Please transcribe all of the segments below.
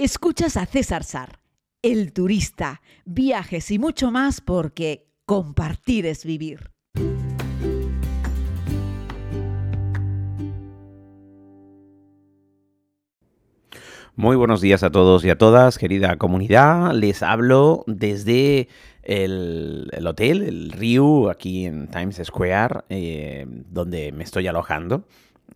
Escuchas a César Sar, el turista, viajes y mucho más porque compartir es vivir. Muy buenos días a todos y a todas, querida comunidad. Les hablo desde el, hotel, el Ryu, aquí en Times Square, eh, donde me estoy alojando.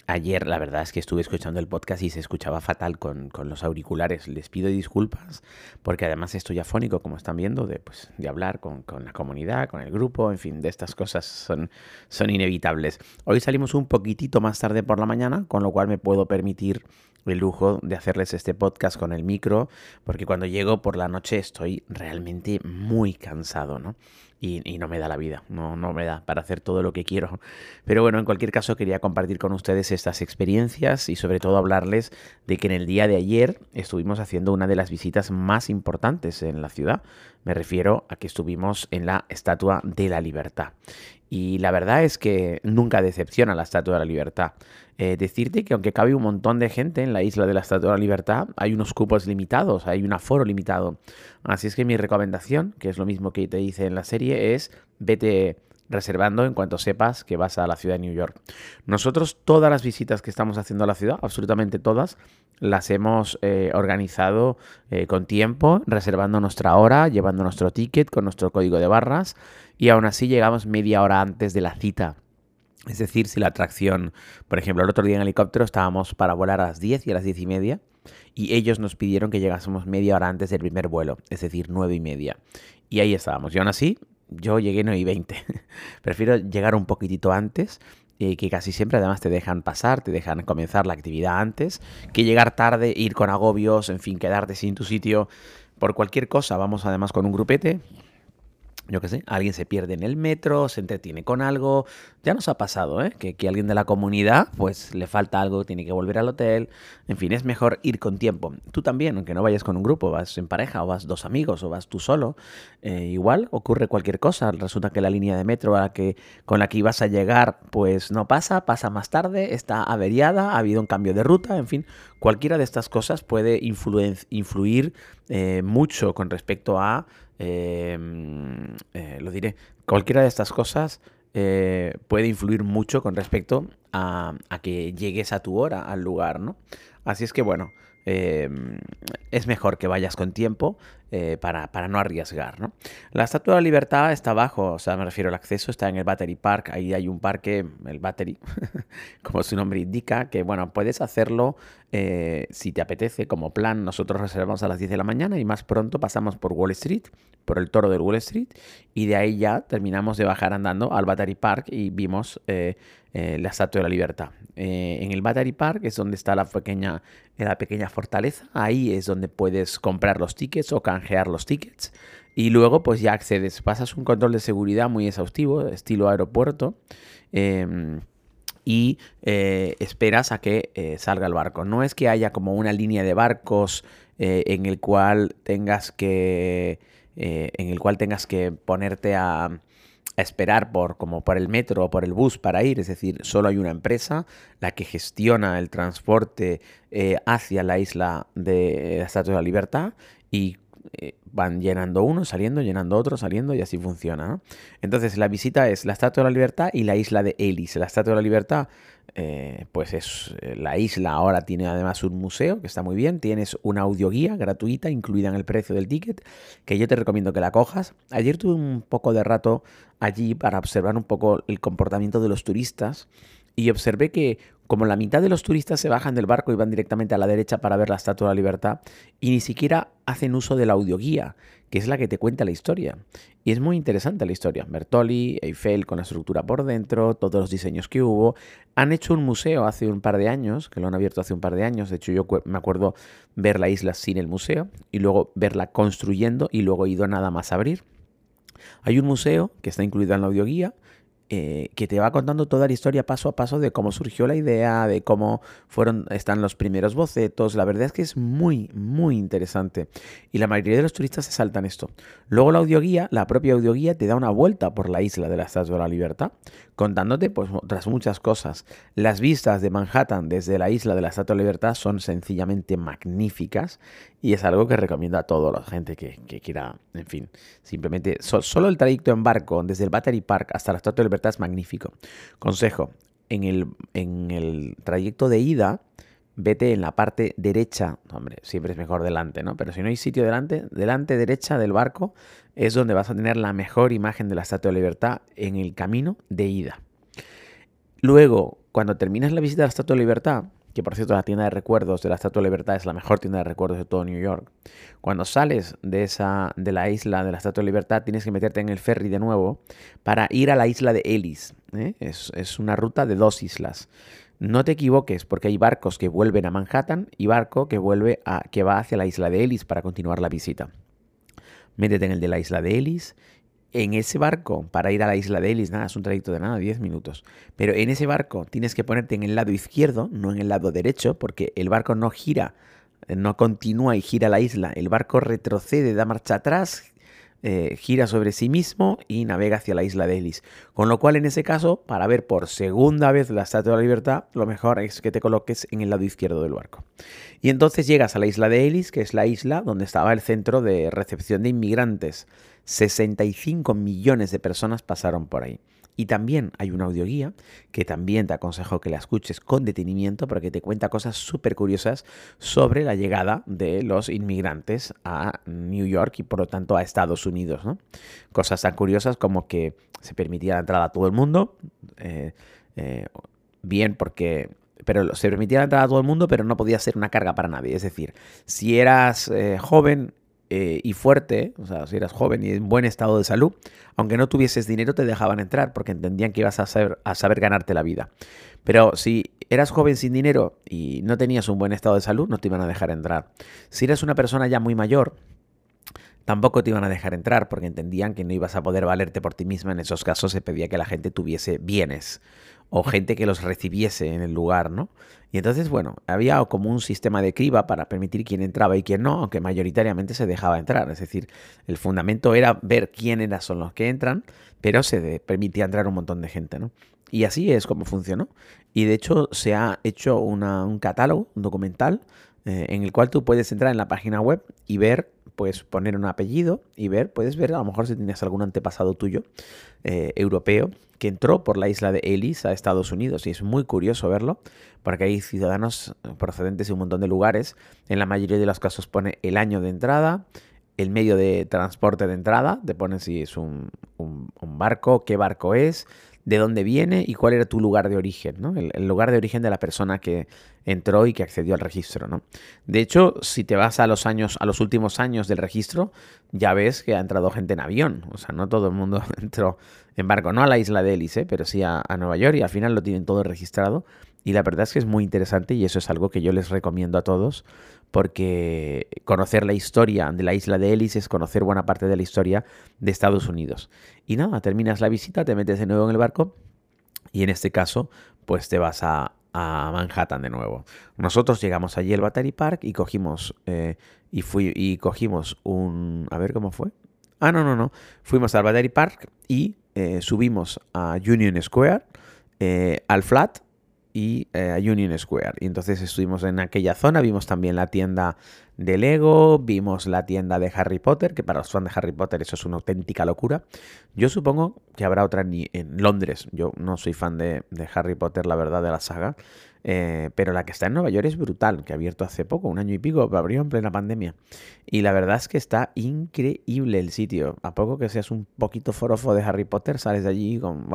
Ayer la verdad es que estuve escuchando el podcast y se escuchaba fatal con, los auriculares. Les pido disculpas porque además estoy afónico, como están viendo, de, pues, de hablar con, la comunidad, con el grupo, en fin, de estas cosas son, son inevitables. Hoy salimos un poquitito más tarde por la mañana, con lo cual me puedo permitir el lujo de hacerles este podcast con el micro, porque cuando llego por la noche estoy realmente muy cansado, ¿no? y, no me da la vida, no, no me da para hacer todo lo que quiero. Pero bueno, en cualquier caso quería compartir con ustedes estas experiencias y sobre todo hablarles de que en el día de ayer estuvimos haciendo una de las visitas más importantes en la ciudad. Me refiero a que estuvimos en la Estatua de la Libertad. Y la verdad es que nunca decepciona la Estatua de la Libertad. Eh, decirte que aunque cabe un montón de gente en la isla de la Estatua de la Libertad, hay unos cupos limitados, hay un aforo limitado. Así es que mi recomendación, que es lo mismo que te dice en la serie, es vete reservando en cuanto sepas que vas a la ciudad de New York. Nosotros todas las visitas que estamos haciendo a la ciudad, absolutamente todas, las hemos eh, organizado eh, con tiempo, reservando nuestra hora, llevando nuestro ticket con nuestro código de barras y aún así llegamos media hora antes de la cita. Es decir, si la atracción, por ejemplo, el otro día en helicóptero estábamos para volar a las 10 y a las 10 y media y ellos nos pidieron que llegásemos media hora antes del primer vuelo, es decir, 9 y media. Y ahí estábamos. Y aún así, yo llegué 9 y 20. Prefiero llegar un poquitito antes y que casi siempre además te dejan pasar, te dejan comenzar la actividad antes, que llegar tarde, ir con agobios, en fin, quedarte sin tu sitio por cualquier cosa. Vamos además con un grupete yo qué sé, alguien se pierde en el metro, se entretiene con algo. Ya nos ha pasado, ¿eh? Que, alguien de la comunidad, pues le falta algo, tiene que volver al hotel. En fin, es mejor ir con tiempo. Tú también, aunque no vayas con un grupo, vas en pareja o vas dos amigos o vas tú solo. Eh, igual ocurre cualquier cosa. Resulta que la línea de metro a la que, con la que ibas a llegar, pues no pasa, pasa más tarde, está averiada, ha habido un cambio de ruta, en fin. Cualquiera de estas cosas puede influir eh, mucho con respecto a Em, eh, lo diré, cualquiera de estas cosas eh, puede influir mucho con respecto a, a, que llegues a tu hora al lugar, ¿no? Así es que bueno, Em, es mejor que vayas con tiempo eh, para, no arriesgar. ¿no? La Estatua de la Libertad está abajo, o sea, me refiero al acceso, está en el Battery Park, ahí hay un parque, el Battery, como su nombre indica, que bueno, puedes hacerlo eh, si te apetece como plan. Nosotros reservamos a las 10 de la mañana y más pronto pasamos por Wall Street, por el toro del Wall Street, y de ahí ya terminamos de bajar andando al Battery Park y vimos eh, la Estatua de la Libertad. en el Battery Park es donde está la pequeña, la pequeña fortaleza. Ahí es donde puedes comprar los tickets o los tickets. Y luego pues ya accedes, pasas un control de seguridad muy exhaustivo, estilo aeropuerto. Em, y eh, esperas a que eh, salga el barco. No es que haya como una línea de barcos eh, en el cual tengas que en el cual tengas que ponerte a, esperar por, como por el metro o por el bus para ir, es decir, solo hay una empresa, la que gestiona el transporte hacia la isla de la Estatua de la Libertad y eh, van llenando uno, saliendo, llenando otro, saliendo y así funciona. Entonces la visita es la Estatua de la Libertad y la isla de Ellis. La Estatua de la Libertad, eh, pues es la isla ahora tiene además un museo que está muy bien. Tienes una audioguía gratuita incluida en el precio del ticket que yo te recomiendo que la cojas. Ayer tuve un poco de rato allí para observar un poco el comportamiento de los turistas y observé que como la mitad de los turistas se bajan del barco y van directamente a la derecha para ver la Estatua de la Libertad y ni siquiera hacen uso de la audioguía, que es la que te cuenta la historia. Y es muy interesante la historia. Bertoli, Eiffel con la estructura por dentro, todos los diseños que hubo. Han hecho un museo hace un par de años, que lo han abierto hace un par de años. De hecho, yo me acuerdo ver la isla sin el museo y luego verla construyendo y luego ido nada más a abrir. Hay un museo que está incluido en la audioguía eh, que te va contando toda la historia paso a paso de cómo surgió la idea, de cómo fueron, están los primeros bocetos. La verdad es que es muy, muy interesante. Y la mayoría de los turistas se saltan esto. Luego la audioguía, la propia audioguía, te da una vuelta por la isla de la Estatua de la Libertad, contándote pues otras muchas cosas. Las vistas de Manhattan desde la isla de la Estatua de Libertad son sencillamente magníficas y es algo que recomiendo a toda la gente que, quiera, en fin, simplemente solo el trayecto en barco desde el Battery Park hasta la Estatua de Libertad es magnífico. Consejo, en el, en el trayecto de ida, vete en la parte derecha, hombre, siempre es mejor delante, ¿no? Pero si no hay sitio delante, delante derecha del barco es donde vas a tener la mejor imagen de la Estatua de Libertad en el camino de ida. Luego, cuando terminas la visita a la Estatua de Libertad, que por cierto la tienda de recuerdos de la Estatua de Libertad es la mejor tienda de recuerdos de todo New York. Cuando sales de esa de la isla de la Estatua de Libertad tienes que meterte en el ferry de nuevo para ir a la isla de Ellis. ¿eh? Es, es, una ruta de dos islas. No te equivoques, porque hay barcos que vuelven a Manhattan y barco que, vuelve a, que va hacia la isla de Ellis para continuar la visita. Métete en el de la isla de Ellis. En ese barco, para ir a la isla de Ellis, nada, es un trayecto de nada, 10 minutos. Pero en ese barco tienes que ponerte en el lado izquierdo, no en el lado derecho, porque el barco no gira, no continúa y gira la isla. El barco retrocede, da marcha atrás, eh, gira sobre sí mismo y navega hacia la isla de Ellis. Con lo cual, en ese caso, para ver por segunda vez la Estatua de la Libertad, lo mejor es que te coloques en el lado izquierdo del barco. Y entonces llegas a la isla de Ellis, que es la isla donde estaba el centro de recepción de inmigrantes. 65 millones de personas pasaron por ahí. Y también hay una audioguía que también te aconsejo que la escuches con detenimiento porque te cuenta cosas súper curiosas sobre la llegada de los inmigrantes a New York y por lo tanto a Estados Unidos. Cosas tan curiosas como que se permitía la entrada a todo el mundo, eh, eh, bien porque pero se permitía la entrada a todo el mundo, pero no podía ser una carga para nadie. Es decir, si eras eh, joven eh, y fuerte, o sea, si eras joven y en buen estado de salud, aunque no tuvieses dinero te dejaban entrar porque entendían que ibas a saber, a saber ganarte la vida. Pero si eras joven sin dinero y no tenías un buen estado de salud, no te iban a dejar entrar. Si eras una persona ya muy mayor, tampoco te iban a dejar entrar porque entendían que no ibas a poder valerte por ti misma. En esos casos se pedía que la gente tuviese bienes o gente que los recibiese en el lugar, ¿no? Y entonces, bueno, había como un sistema de criba para permitir quién entraba y quién no, aunque mayoritariamente se dejaba entrar. Es decir, el fundamento era ver quiénes son los que entran, pero se permitía entrar un montón de gente, ¿no? Y así es como funcionó. Y de hecho se ha hecho un catálogo, un documental, eh, en el cual tú puedes entrar en la página web y ver puedes poner un apellido y ver, puedes ver a lo mejor si tienes algún antepasado tuyo eh, europeo que entró por la isla de Ellis a Estados Unidos. Y es muy curioso verlo, porque hay ciudadanos procedentes de un montón de lugares. En la mayoría de los casos pone el año de entrada, el medio de transporte de entrada, te pone si es un, un barco, qué barco es, de dónde viene y cuál era tu lugar de origen, ¿no? El, lugar de origen de la persona que entró y que accedió al registro, ¿no? De hecho, si te vas a los años, a los últimos años del registro, ya ves que ha entrado gente en avión. O sea, no todo el mundo entró en barco, no a la isla de Hélice, pero sí a Nueva York y al final lo tienen todo registrado. Y la verdad es que es muy interesante y eso es algo que yo les recomiendo a todos porque conocer la historia de la isla de Ellis es conocer buena parte de la historia de Estados Unidos. Y nada, terminas la visita, te metes de nuevo en el barco y en este caso, pues te vas a, Manhattan de nuevo. Nosotros llegamos allí al Battery Park y cogimos eh, y fui y cogimos un a ver cómo fue. Ah, no, no, no. Fuimos al Battery Park y eh, subimos a Union Square, eh, al Flat y eh, Union Square. Y entonces estuvimos en aquella zona, vimos también la tienda de Lego, vimos la tienda de Harry Potter, que para los fans de Harry Potter eso es una auténtica locura. Yo supongo que habrá otra en, Londres. Yo no soy fan de, Harry Potter, la verdad, de la saga. Eh, pero la que está en Nueva York es brutal, que ha abierto hace poco, un año y pico, abrió en plena pandemia. Y la verdad es que está increíble el sitio. A poco que seas un poquito forofo de Harry Potter, sales de allí con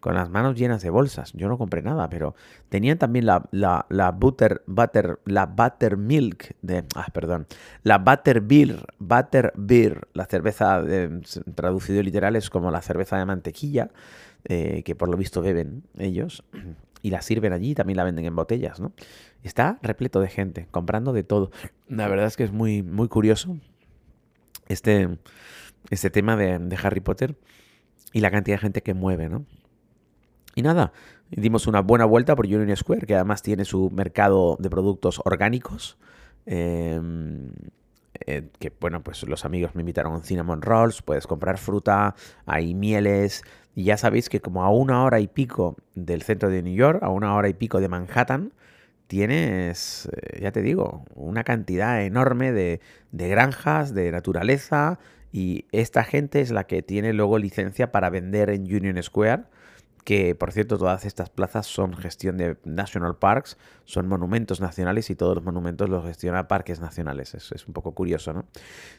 con las manos llenas de bolsas. Yo no compré nada, pero tenían también la, butter, butter, la buttermilk de, ah, perdón, la butterbeer, butterbeer, la cerveza traducido literal es como la cerveza de mantequilla, eh, que por lo visto beben ellos y la sirven allí, también la venden en botellas, ¿no? Está repleto de gente comprando de todo. La verdad es que es muy, muy curioso este, este tema de, de Harry Potter y la cantidad de gente que mueve, ¿no? Y nada, dimos una buena vuelta por Union Square, que además tiene su mercado de productos orgánicos. Em, eh, que bueno, pues los amigos me invitaron a un cinnamon rolls, puedes comprar fruta, hay mieles, Y ya sabéis que como a una hora y pico del centro de New York, a una hora y pico de Manhattan, tienes, eh, ya te digo, una cantidad enorme de, de granjas, de naturaleza, y esta gente es la que tiene luego licencia para vender en Union Square que por cierto todas estas plazas son gestión de National Parks, son monumentos nacionales y todos los monumentos los gestiona Parques Nacionales. Es, es un poco curioso, ¿no?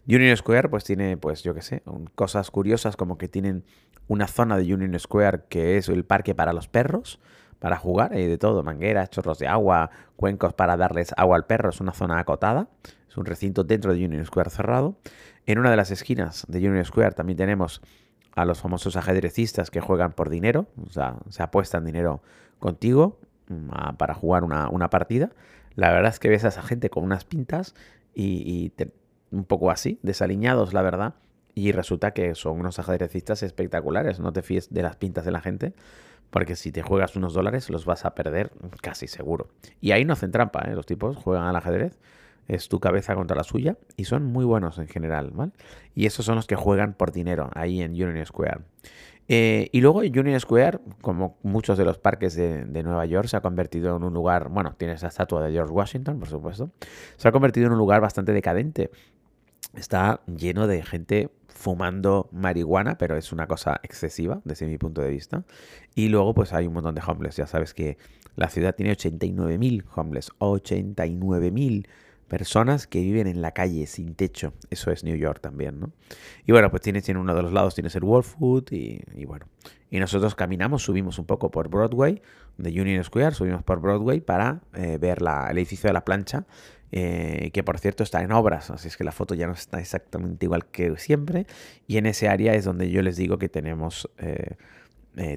Union Square pues tiene, pues yo qué sé, cosas curiosas como que tienen una zona de Union Square que es el parque para los perros, para jugar, hay de todo, mangueras, chorros de agua, cuencos para darles agua al perro, es una zona acotada, es un recinto dentro de Union Square cerrado. En una de las esquinas de Union Square también tenemos a los famosos ajedrecistas que juegan por dinero, o sea, se apuestan dinero contigo mm, para jugar una, partida. La verdad es que ves a esa gente con unas pintas y, un poco así, desaliñados, la verdad. Y resulta que son unos ajedrecistas espectaculares. No te fíes de las pintas de la gente, porque si te juegas unos dólares los vas a perder casi seguro. Y ahí no hacen trampa, ¿eh? los tipos juegan al ajedrez es tu cabeza contra la suya y son muy buenos en general, ¿vale? Y esos son los que juegan por dinero ahí en Union Square. Eh, y luego Union Square, como muchos de los parques de, Nueva York, se ha convertido en un lugar, bueno, tiene esa estatua de George Washington, por supuesto, se ha convertido en un lugar bastante decadente. Está lleno de gente fumando marihuana, pero es una cosa excesiva desde mi punto de vista. Y luego pues hay un montón de homeless. Ya sabes que la ciudad tiene 89.000 homeless. 89.000 personas que viven en la calle sin techo. Eso es New York también, ¿no? Y bueno, pues tienes en uno de los lados tienes el Wall Food y, bueno. Y nosotros caminamos, subimos un poco por Broadway, de Union Square, subimos por Broadway para eh, ver la, el edificio de la plancha, eh, que por cierto está en obras, así es que la foto ya no está exactamente igual que siempre. Y en ese área es donde yo les digo que tenemos... Eh,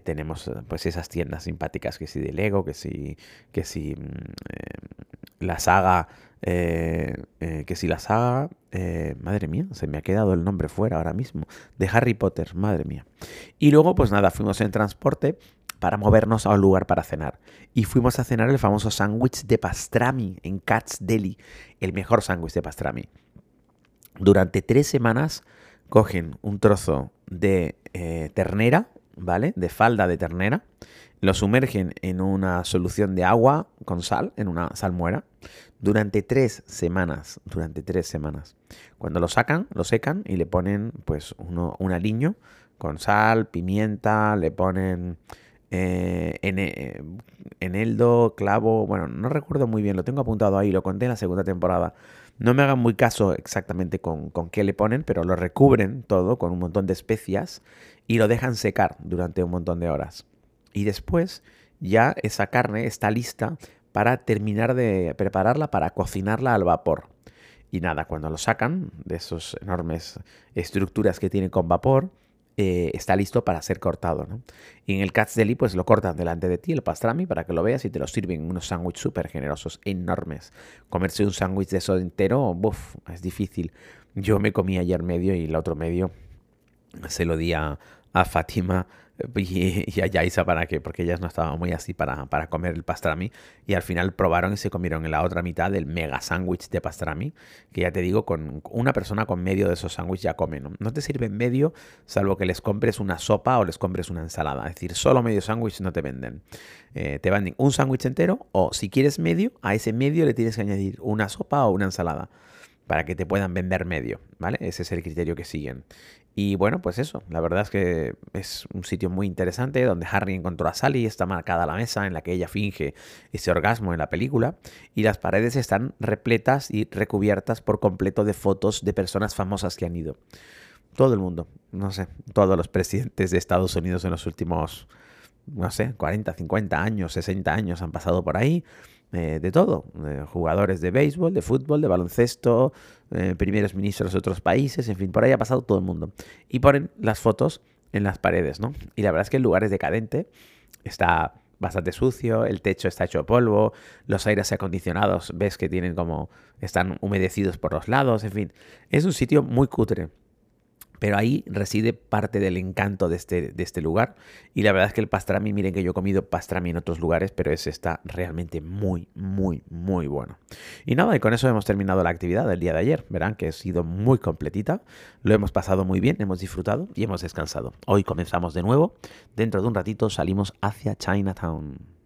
tenemos pues esas tiendas simpáticas que si de Lego, que si, que si mm, la saga eh, eh, que si la saga, eh, madre mía, se me ha quedado el nombre fuera ahora mismo, de Harry Potter, madre mía. Y luego, pues nada, fuimos en transporte para movernos a un lugar para cenar. Y fuimos a cenar el famoso sándwich de pastrami en Katz Deli, el mejor sándwich de pastrami. Durante tres semanas cogen un trozo de ternera, ¿vale? De falda de ternera, lo sumergen en una solución de agua con sal, en una salmuera, durante tres semanas, durante tres semanas. Cuando lo sacan, lo secan y le ponen pues uno, un aliño con sal, pimienta, le ponen eh, eh, eneldo, clavo, bueno, no recuerdo muy bien, lo tengo apuntado ahí, lo conté en la segunda temporada. No me hagan muy caso exactamente con, con qué le ponen, pero lo recubren todo con un montón de especias y lo dejan secar durante un montón de horas. Y después ya esa carne está lista para terminar de prepararla para cocinarla al vapor. Y nada, cuando lo sacan de esas enormes estructuras que tiene con vapor, eh, está listo para ser cortado. Y en el Cats Deli, pues lo cortan delante de ti, el pastrami, para que lo veas y te lo sirven unos sándwiches súper generosos, enormes. Comerse un sándwich de eso entero, buf, es difícil. Yo me comí ayer medio y el otro medio se lo di a, a Fátima y, a Yaisa para qué, porque ellas no estaban muy así para, para comer el pastrami. Y al final probaron y se comieron en la otra mitad del mega sándwich de pastrami, que ya te digo, con una persona con medio de esos sándwiches ya come. ¿no? no te sirve medio, salvo que les compres una sopa o les compres una ensalada. Es decir, solo medio sándwich no te venden. Eh, te venden un sándwich entero o si quieres medio, a ese medio le tienes que añadir una sopa o una ensalada para que te puedan vender medio, ¿vale? Ese es el criterio que siguen. Y bueno, pues eso, la verdad es que es un sitio muy interesante donde Harry encontró a Sally, está marcada la mesa en la que ella finge ese orgasmo en la película y las paredes están repletas y recubiertas por completo de fotos de personas famosas que han ido. Todo el mundo, no sé, todos los presidentes de Estados Unidos en los últimos, no sé, 40, 50 años, 60 años han pasado por ahí. Eh, de todo, jugadores de béisbol, de fútbol, de baloncesto, eh, primeros ministros de otros países, en fin, por ahí ha pasado todo el mundo. Y ponen las fotos en las paredes, ¿no? Y la verdad es que el lugar es decadente, está bastante sucio, el techo está hecho polvo, los aires acondicionados ves que tienen como están humedecidos por los lados, en fin, es un sitio muy cutre. Pero ahí reside parte del encanto de este, de este lugar. Y la verdad es que el pastrami, miren que yo he comido pastrami en otros lugares, pero ese está realmente muy, muy, muy bueno. Y nada, y con eso hemos terminado la actividad del día de ayer. Verán que ha sido muy completita. Lo hemos pasado muy bien, hemos disfrutado y hemos descansado. Hoy comenzamos de nuevo. Dentro de un ratito salimos hacia Chinatown.